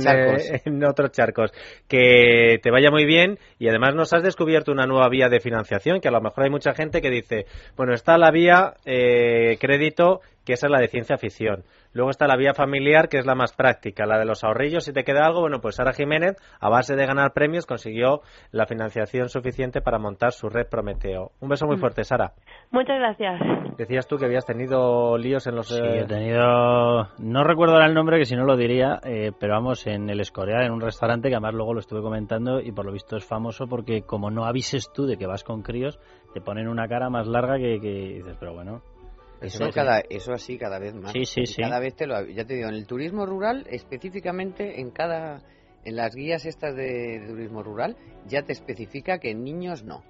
Speaker 3: en, otros charcos. Que te vaya muy bien y además nos has descubierto una nueva vía de financiación, que a lo mejor hay mucha gente que dice, bueno, está la vía eh, crédito, que esa es la de ciencia ficción. Luego está la vía familiar, que es la más práctica, la de los ahorrillos. Si te queda algo, bueno, pues Sara Jiménez, a base de ganar premios, consiguió la financiación suficiente para montar su red Prometeo. Un beso muy mm. fuerte, Sara.
Speaker 13: Muchas gracias.
Speaker 3: Decías tú que habías tenido líos en los...
Speaker 4: Sí, he tenido... No recuerdo ahora el nombre, que si no lo diría, eh, pero vamos, en el Escorial, en un restaurante, que además luego lo estuve comentando y por lo visto es famoso porque como no avises tú de que vas con críos, te ponen una cara más larga que, que dices, pero bueno...
Speaker 5: Eso, cada, eso así cada vez más.
Speaker 4: Sí, sí, sí.
Speaker 5: Cada vez te lo, ya te digo, en el turismo rural, específicamente en cada, en las guías estas de, turismo rural, ya te especifica que en niños no.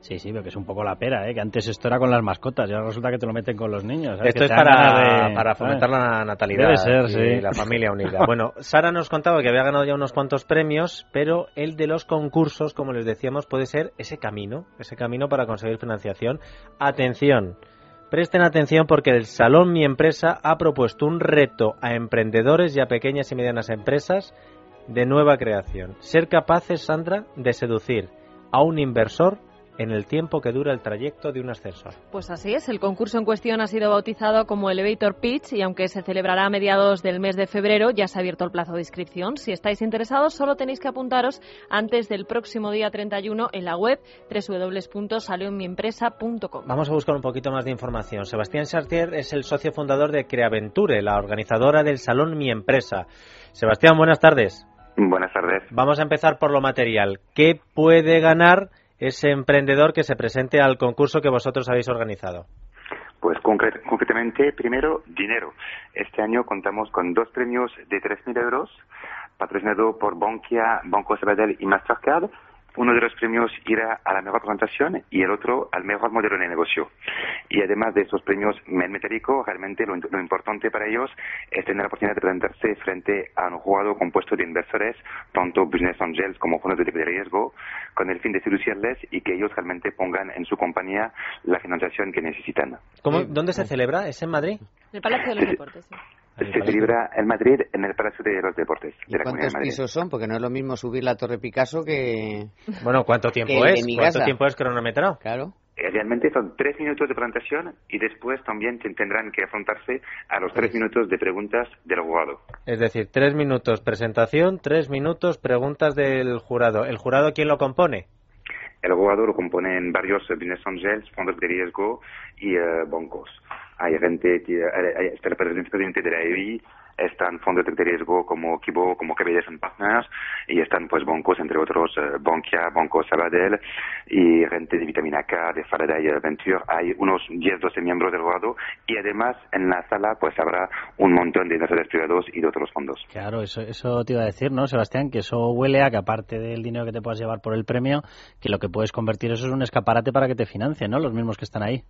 Speaker 4: Sí, sí, pero que es un poco la pera, ¿eh? que antes esto era con las mascotas y ahora resulta que te lo meten con los niños.
Speaker 3: Esto es para, para fomentar la natalidad y la familia unida. [laughs] bueno, Sara nos contaba que había ganado ya unos cuantos premios, pero el de los concursos, como les decíamos, puede ser ese camino, ese camino para conseguir financiación. Atención, Presten atención porque el Salón Mi Empresa ha propuesto un reto a emprendedores y a pequeñas y medianas empresas de nueva creación. Ser capaces, Sandra, de seducir a un inversor en el tiempo que dura el trayecto de un ascensor.
Speaker 9: Pues así es, el concurso en cuestión ha sido bautizado como Elevator Pitch y aunque se celebrará a mediados del mes de febrero, ya se ha abierto el plazo de inscripción. Si estáis interesados, solo tenéis que apuntaros antes del próximo día 31 en la web www.salonmiempresa.com.
Speaker 3: Vamos a buscar un poquito más de información. Sebastián Chartier es el socio fundador de Creaventure, la organizadora del Salón Mi Empresa. Sebastián, buenas tardes.
Speaker 14: Buenas tardes.
Speaker 3: Vamos a empezar por lo material. ¿Qué puede ganar ese emprendedor que se presente al concurso que vosotros habéis organizado?
Speaker 14: Pues concretamente, primero, dinero. Este año contamos con dos premios de 3.000 euros, patrocinado por Bankia, Banco Sabadell y Mastercard. Uno de los premios irá a la mejor presentación y el otro al mejor modelo de negocio. Y además de esos premios en metálico, realmente lo, lo importante para ellos es tener la oportunidad de presentarse frente a un jurado compuesto de inversores, tanto business angels como fondos de riesgo, con el fin de seducirles y que ellos realmente pongan en su compañía la financiación que necesitan.
Speaker 3: ¿Cómo, ¿Dónde se celebra? ¿Es en Madrid?
Speaker 9: En el Palacio de los Deportes. sí.
Speaker 14: Se celebra en Madrid, en el Palacio de los Deportes
Speaker 5: ¿Y
Speaker 14: de la
Speaker 5: cuántos
Speaker 14: de
Speaker 5: pisos son? Porque no es lo mismo subir la Torre Picasso que...
Speaker 3: Bueno, ¿cuánto tiempo es? ¿Cuánto tiempo es cronometrado?
Speaker 5: Claro.
Speaker 14: Eh, Realmente son tres minutos de presentación y después también te- tendrán que afrontarse a los tres minutos de preguntas del jurado.
Speaker 3: Es decir, tres minutos presentación, tres minutos preguntas del jurado. ¿El jurado quién lo compone?
Speaker 14: El jurado lo componen varios eh, business angels, fondos de riesgo y eh, bancos. Hay gente, que- hay- está el presidente de la EBI, están fondos de riesgo como Kibo, como Cabellas Partners, y están pues bancos, entre otros, eh, Bankia, Banco Sabadell, y gente de Vitamina K, de Faraday Venture. Hay unos 10, 12 miembros del jurado, y además en la sala pues habrá un montón de inversores privados y de otros fondos.
Speaker 4: Claro, eso, eso te iba a decir, ¿no, Sebastián? Que eso huele a que aparte del dinero que te puedas llevar por el premio, que lo que puedes convertir eso es un escaparate para que te financien, ¿no? Los mismos que están ahí.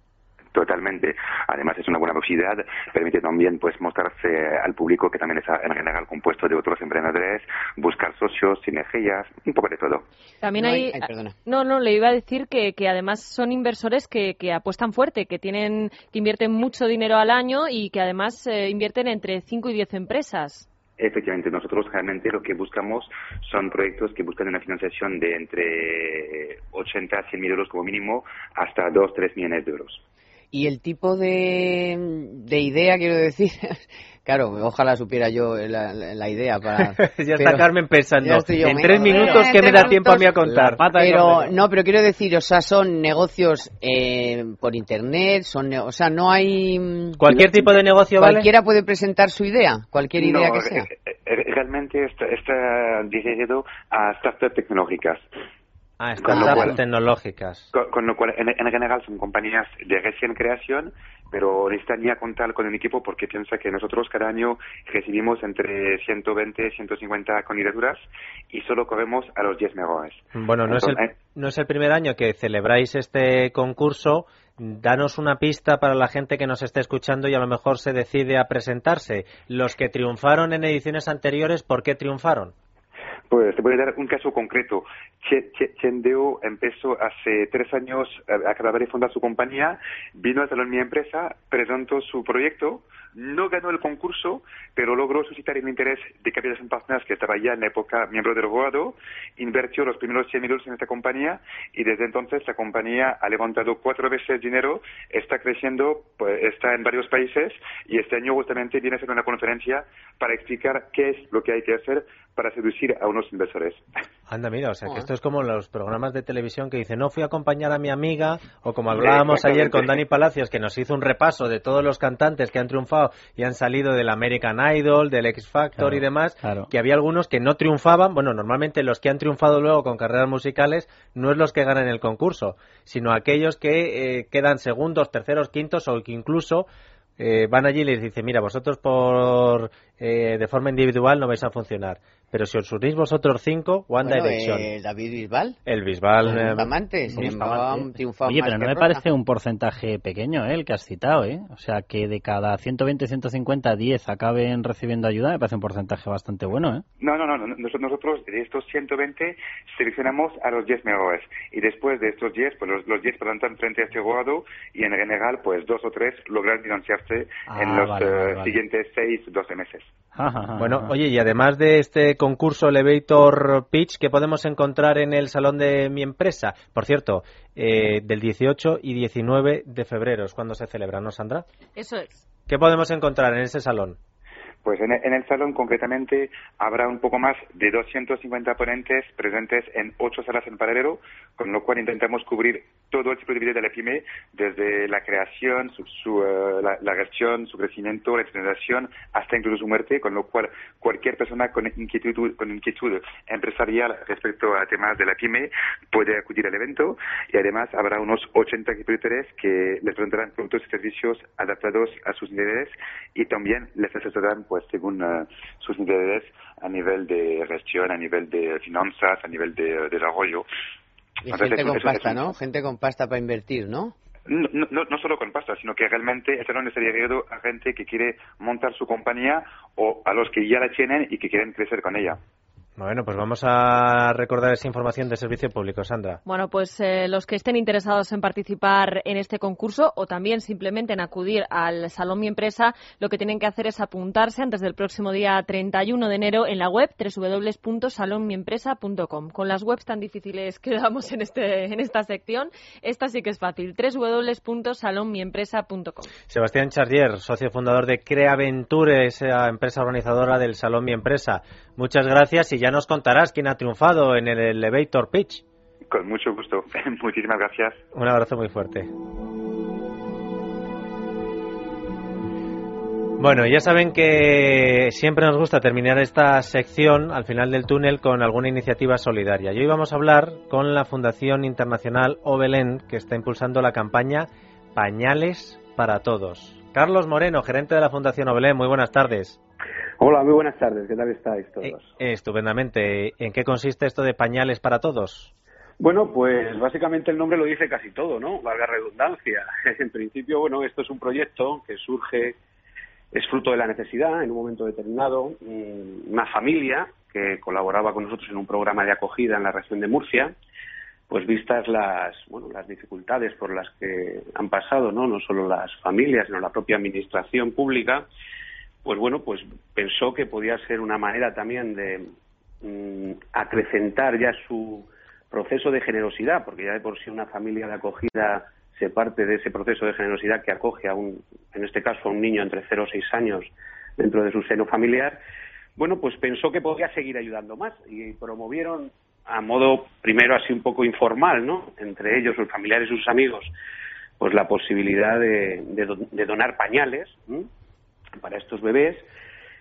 Speaker 14: Totalmente. Además es una buena posibilidad, permite también pues mostrarse al público que también está en general compuesto de otros emprendedores, buscar socios, sinergias, un poco de todo.
Speaker 9: También
Speaker 5: No
Speaker 9: hay...
Speaker 5: hay- ay, perdona.
Speaker 9: No, no, le iba a decir que, que además son inversores que, que apuestan fuerte, que tienen que invierten mucho dinero al año y que además eh, invierten entre 5 y 10 empresas.
Speaker 14: Efectivamente, nosotros realmente lo que buscamos son proyectos que buscan una financiación de entre 80 a 100 mil euros como mínimo hasta 2 3 millones de euros.
Speaker 5: Y el tipo de, de idea, quiero decir, [laughs] claro, ojalá supiera yo la, la- la idea para... [laughs]
Speaker 3: ya está Carmen pensando. En
Speaker 5: me-
Speaker 3: tres minutos,
Speaker 5: en
Speaker 3: ¿qué me da tiempo a mí a contar?
Speaker 5: Pero, no, pero quiero decir, o sea, son negocios eh, por internet, son, ne- o sea, no hay... mm,
Speaker 3: ¿Cualquier tipo de negocio vale?
Speaker 5: Cualquiera puede presentar su idea, cualquier idea
Speaker 14: No,
Speaker 5: que sea.
Speaker 14: eh, eh, realmente está, está dirigido a startups tecnológicas.
Speaker 3: Ah, startups tecnológicas.
Speaker 14: Con, con lo cual, en, en general son compañías de recién creación, pero necesitan ya contar con un equipo porque piensa que nosotros cada año recibimos entre 120 y 150 candidaturas y solo corremos a los 10 mejores.
Speaker 3: Bueno, no es, el,
Speaker 14: Entonces,
Speaker 3: no es el primer año que celebráis este concurso. Danos una pista para la gente que nos esté escuchando y a lo mejor se decide a presentarse. Los que triunfaron en ediciones anteriores, ¿por qué triunfaron?
Speaker 14: Pues te voy a dar un caso concreto. Che- Che- Chendeo empezó hace tres años, acababa de fundar su compañía, vino a Salón Mi Empresa, presentó su proyecto, no ganó el concurso, pero logró suscitar el interés de Capital and Partners, que estaba ya en la época miembro del jurado, invirtió los primeros 100 mil euros en esta compañía y desde entonces la compañía ha levantado cuatro veces dinero, está creciendo, pues, está en varios países y este año justamente viene a hacer una conferencia para explicar qué es lo que hay que hacer para seducir a unos inversores. [laughs]
Speaker 3: Anda, mira, o sea, que esto es como los programas de televisión que dicen, no fui a acompañar a mi amiga, o como hablábamos ayer con Dani Palacios, que nos hizo un repaso de todos los cantantes que han triunfado y han salido del American Idol, del X Factor
Speaker 4: Claro,
Speaker 3: y demás,
Speaker 4: claro.
Speaker 3: que había algunos que no triunfaban, bueno, normalmente los que han triunfado luego con carreras musicales no es los que ganan el concurso, sino aquellos que eh, quedan segundos, terceros, quintos o que incluso eh, van allí y les dicen, mira, vosotros por eh, de forma individual no vais a funcionar, pero si os unís vosotros cinco, One
Speaker 5: Bueno,
Speaker 3: Direction.
Speaker 5: eh, David Bisbal,
Speaker 3: El Bisbal. eh,
Speaker 5: Bustamante, triunfado
Speaker 4: Oye, pero no me parece un porcentaje pequeño, ¿eh? El que has citado, ¿eh? O sea, que de cada 120, 150, 10 acaben recibiendo ayuda, me parece un porcentaje bastante bueno, ¿eh?
Speaker 14: No, no, no, no, nos- nosotros de estos 120 seleccionamos a los 10 mejores y después de estos 10, pues los, los 10 presentan frente a este jurado y en general, pues dos o tres logran financiarse
Speaker 3: Ah,
Speaker 14: en los
Speaker 3: vale,
Speaker 14: eh,
Speaker 3: vale, vale.
Speaker 14: siguientes 6, 12 meses.
Speaker 3: Bueno, oye, y además de este concurso Elevator Pitch que podemos encontrar en el salón de mi empresa, por cierto, eh, del 18 y 19 de febrero es cuando se celebra, ¿no, Sandra?
Speaker 9: Eso es.
Speaker 3: ¿Qué podemos encontrar en ese salón?
Speaker 14: Pues en, en el salón concretamente habrá un poco más de 250 ponentes presentes en ocho salas en paralelo, con lo cual intentamos cubrir todo el ciclo de vida de la pyme, desde la creación, su, su, eh, la, la gestión, su crecimiento, la extensión, hasta incluso su muerte, con lo cual cualquier persona con inquietud, con inquietud empresarial respecto a temas de la pyme puede acudir al evento y además habrá unos 80 expositores que les presentarán productos y servicios adaptados a sus niveles y también les asesorarán pues según eh, sus niveles a nivel de gestión, a nivel de finanzas, a nivel de, de desarrollo.
Speaker 5: Y gente con pasta, ¿no? Gente con pasta para invertir, ¿no?
Speaker 14: No, no, no, solo con pasta, sino que realmente este no sería dirigido a gente que quiere montar su compañía o a los que ya la tienen y que quieren crecer con ella.
Speaker 3: Bueno, pues vamos a recordar esa información de servicio público, Sandra.
Speaker 9: Bueno, pues eh, los que estén interesados en participar en este concurso o también simplemente en acudir al Salón Mi Empresa, lo que tienen que hacer es apuntarse antes del próximo día 31 de enero en la web www.salonmiempresa.com. Con las webs tan difíciles que [laughs] damos en, este, en esta sección, esta sí que es fácil, www.salonmiempresa.com.
Speaker 3: Sebastián Charrier, socio fundador de Creaventure, esa empresa organizadora del Salón Mi Empresa. Muchas gracias y ya nos contarás quién ha triunfado en el Elevator Pitch.
Speaker 14: Con mucho gusto. [laughs] Muchísimas gracias.
Speaker 3: Un abrazo muy fuerte. Bueno, ya saben que siempre nos gusta terminar esta sección al final del túnel con alguna iniciativa solidaria. Y hoy vamos a hablar con la Fundación Internacional Obelén, que está impulsando la campaña Pañales para Todos. Carlos Moreno, gerente de la Fundación Obelén, muy buenas tardes.
Speaker 15: Hola, muy buenas tardes. ¿Qué tal estáis todos?
Speaker 3: Eh, estupendamente. ¿En qué consiste esto de pañales para todos?
Speaker 15: Bueno, pues básicamente el nombre lo dice casi todo, ¿no? Valga redundancia. [laughs] En principio, bueno, esto es un proyecto que surge, es fruto de la necesidad en un momento determinado. Una familia que colaboraba con nosotros en un programa de acogida en la región de Murcia, pues vistas las, bueno, las dificultades por las que han pasado, ¿no? No solo las familias, sino la propia administración pública, pues bueno, pues pensó que podía ser una manera también de mm, acrecentar ya su proceso de generosidad, porque ya de por sí una familia de acogida se parte de ese proceso de generosidad que acoge a un, en este caso a un niño entre 0 o 6 años dentro de su seno familiar, bueno, pues pensó que podía seguir ayudando más y promovieron a modo primero así un poco informal, ¿no? Entre ellos, sus familiares y sus amigos, pues la posibilidad de, de, donar pañales para estos bebés.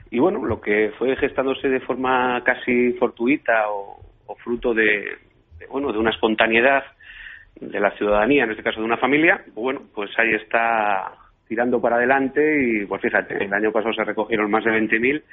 Speaker 15: Y bueno, lo que fue gestándose de forma casi fortuita o, fruto de, bueno, de una espontaneidad de la ciudadanía, en este caso de una familia, pues bueno, pues ahí está tirando para adelante y pues fíjate, el año pasado se recogieron más de 20.000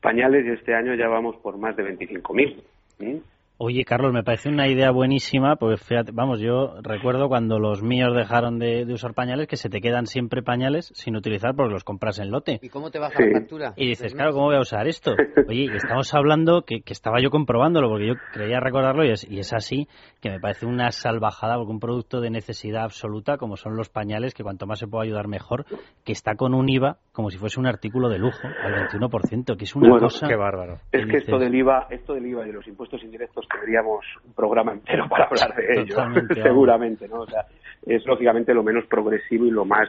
Speaker 15: pañales y este año ya vamos por más de 25.000.
Speaker 4: Oye, Carlos, me parece una idea buenísima, pues fíjate, vamos, yo recuerdo cuando los míos dejaron de, usar pañales que se te quedan siempre pañales sin utilizar porque los compras en lote.
Speaker 5: ¿Y cómo te baja la factura?
Speaker 4: Y dices, claro, ¿cómo voy a usar esto? [laughs] Oye, estamos hablando que, estaba yo comprobándolo porque yo creía recordarlo y es, y es así, que me parece una salvajada porque un producto de necesidad absoluta como son los pañales, que cuanto más se pueda ayudar mejor, que está con un IVA como si fuese un artículo de lujo al 21%, que es una cosa...
Speaker 3: Qué bárbaro.
Speaker 15: Es que esto del IVA, esto del IVA y de los impuestos indirectos tendríamos un programa entero para hablar de ello, [laughs] seguramente, ¿no? O sea, es lógicamente lo menos progresivo y lo más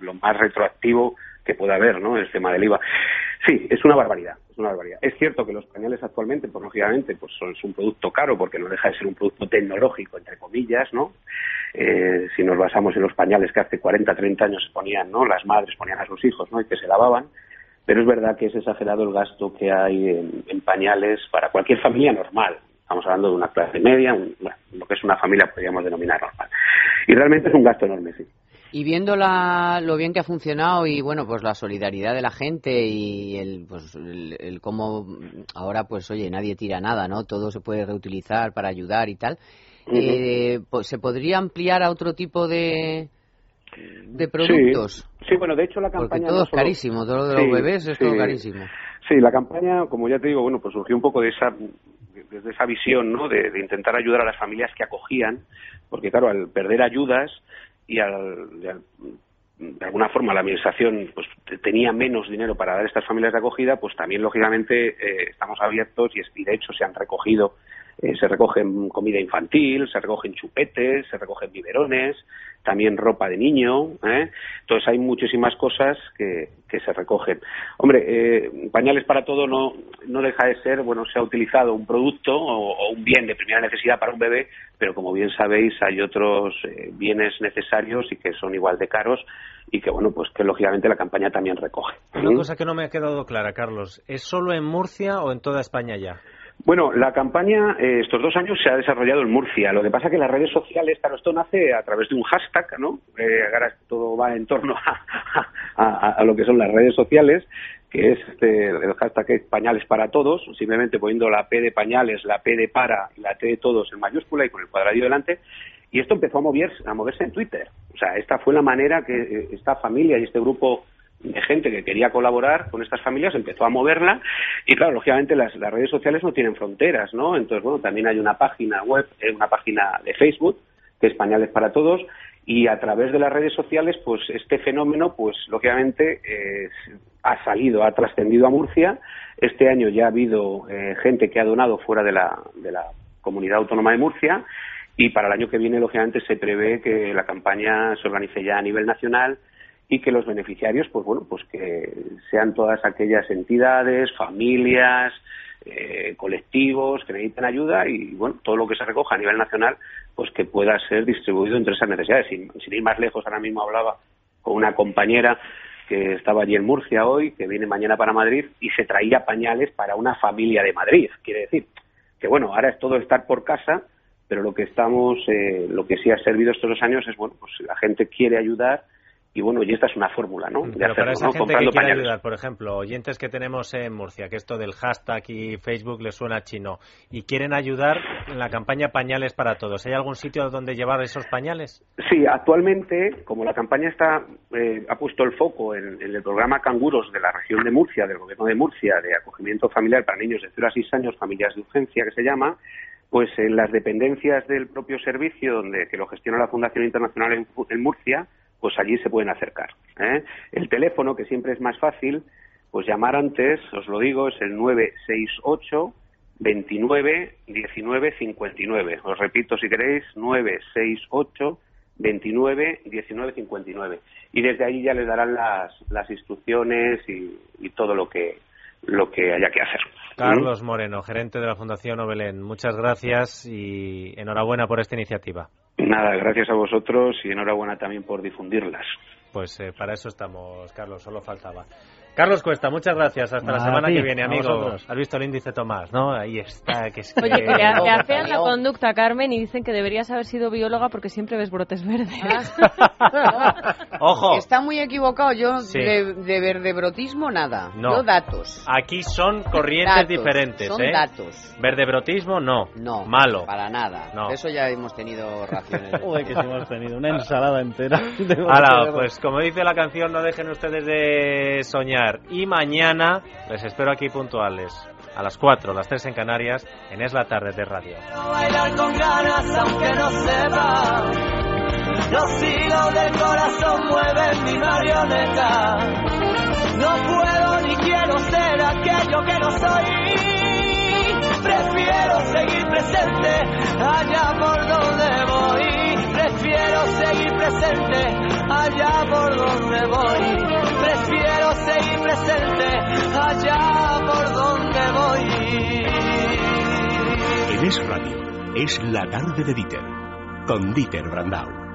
Speaker 15: lo más retroactivo que puede haber, ¿no? El tema del IVA. Sí, es una barbaridad, es una barbaridad. Es cierto que los pañales actualmente, pues lógicamente, pues son es un producto caro porque no deja de ser un producto tecnológico entre comillas, ¿no? Eh, si nos basamos en los pañales que hace 40, 30 años se ponían, ¿no? Las madres ponían a sus hijos, ¿no? Y que se lavaban pero es verdad que es exagerado el gasto que hay en, pañales para cualquier familia normal. Estamos hablando de una clase media, lo que es una familia podríamos denominar normal. Y realmente es un gasto enorme, sí.
Speaker 5: Y viendo la, lo bien que ha funcionado y bueno, pues la solidaridad de la gente y el, pues, el, cómo ahora pues oye, nadie tira nada, ¿no? Todo se puede reutilizar para ayudar y tal. eh, pues, ¿Se podría ampliar a otro tipo de, de productos?
Speaker 15: Sí, bueno, de hecho la campaña...
Speaker 5: Porque todo es carísimo, todo de los bebés es todo carísimo.
Speaker 15: Sí, la campaña, como ya te digo, bueno, pues surgió un poco de esa desde esa visión ¿no? De, intentar ayudar a las familias que acogían, porque claro, al perder ayudas y al, de alguna forma la administración pues tenía menos dinero para dar a estas familias de acogida, pues también lógicamente eh, estamos abiertos y, de hecho se han recogido eh, se recogen comida infantil, se recogen chupetes, se recogen biberones, también ropa de niño. ¿eh? Entonces hay muchísimas cosas que, que se recogen. Hombre, eh, pañales para todo no, no deja de ser, bueno, se ha utilizado un producto o, un bien de primera necesidad para un bebé, pero como bien sabéis hay otros eh, bienes necesarios y que son igual de caros y que, bueno, pues que lógicamente la campaña también recoge.
Speaker 3: Una cosa que no me ha quedado clara, Carlos, ¿es solo en Murcia o en toda España ya?
Speaker 15: Bueno, la campaña eh, estos dos años se ha desarrollado en Murcia. Lo que pasa que las redes sociales, claro, esto nace a través de un hashtag, ¿no? Eh, ahora todo va en torno a, lo que son las redes sociales, que es este, el hashtag es pañales para todos, simplemente poniendo la P de pañales, la P de para y la T de todos en mayúscula y con el cuadradillo delante. Y esto empezó a moverse, a moverse en Twitter. O sea, esta fue la manera que eh, esta familia y este grupo de gente que quería colaborar con estas familias empezó a moverla y claro, lógicamente las, redes sociales no tienen fronteras, ¿no? Entonces, bueno, también hay una página web, eh, una página de Facebook que es Pañales para Todos y a través de las redes sociales, pues este fenómeno, pues lógicamente eh, ha salido, ha trascendido a Murcia. Este año ya ha habido eh, gente que ha donado fuera de la, de la comunidad autónoma de Murcia y para el año que viene, lógicamente, se prevé que la campaña se organice ya a nivel nacional y que los beneficiarios, pues bueno, pues que sean todas aquellas entidades, familias, eh, colectivos que necesitan ayuda y bueno, todo lo que se recoja a nivel nacional, pues que pueda ser distribuido entre esas necesidades. Sin, ir más lejos, ahora mismo hablaba con una compañera que estaba allí en Murcia hoy, que viene mañana para Madrid y se traía pañales para una familia de Madrid. Quiere decir que bueno, ahora es todo estar por casa, pero lo que estamos, eh, lo que sí ha servido estos dos años es bueno, pues la gente quiere ayudar y bueno, y esta es una fórmula, ¿no?
Speaker 3: Pero para esa gente que quiere ayudar, por ejemplo, oyentes que tenemos en Murcia, que esto del hashtag y Facebook les suena chino, y quieren ayudar en la campaña Pañales para Todos, ¿hay algún sitio donde llevar esos pañales?
Speaker 15: Sí, actualmente, como la campaña está eh, ha puesto el foco en, el programa Canguros de la región de Murcia, del gobierno de Murcia, de acogimiento familiar para niños de 0 a 6 años, familias de urgencia, que se llama, pues en las dependencias del propio servicio donde que lo gestiona la Fundación Internacional en Murcia, pues allí se pueden acercar. ¿eh? El teléfono, que siempre es más fácil, pues llamar antes, os lo digo, es el 968 29 19 59. Os repito si queréis, 968 29 19 59. Y desde ahí ya les darán las, las instrucciones y, y todo lo que, lo que haya que hacer.
Speaker 3: Carlos Moreno, gerente de la Fundación Obelén, muchas gracias y enhorabuena por esta iniciativa.
Speaker 15: Nada, gracias a vosotros y enhorabuena también por difundirlas.
Speaker 3: Pues eh, para eso estamos, Carlos, solo faltaba. Carlos Cuesta, muchas gracias. Hasta la semana que viene, amigo. Has visto el índice Tomás, ¿no? Ahí está. Que es que...
Speaker 9: Oye, le, afean la conducta, Carmen, y dicen que deberías haber sido bióloga porque siempre ves brotes verdes. [laughs]
Speaker 3: Ojo.
Speaker 5: Está muy equivocado. Yo de, de verdebrotismo nada. No. datos.
Speaker 3: Aquí son corrientes diferentes.
Speaker 5: Son
Speaker 3: ¿eh?
Speaker 5: datos.
Speaker 3: Verdebrotismo no.
Speaker 5: No.
Speaker 3: Malo.
Speaker 5: Para nada. No. eso ya hemos tenido raciones. [laughs]
Speaker 4: Uy, que sí hemos tenido una ensalada entera. [laughs]
Speaker 3: Hala, pues como dice la canción, no dejen ustedes de soñar y mañana les espero aquí puntuales a las 4, las 3 en Canarias, en Es la Tarde de Radio.
Speaker 2: Bailar con ganas aunque no sepa, los hilos del corazón mueven mi marioneta. No puedo ni quiero ser aquello que no soy. Prefiero seguir presente allá por donde voy. Prefiero seguir presente allá por donde voy prefiero seguir presente allá por donde voy.
Speaker 1: En Es Radio, es la tarde de Dieter, con Dieter Brandau.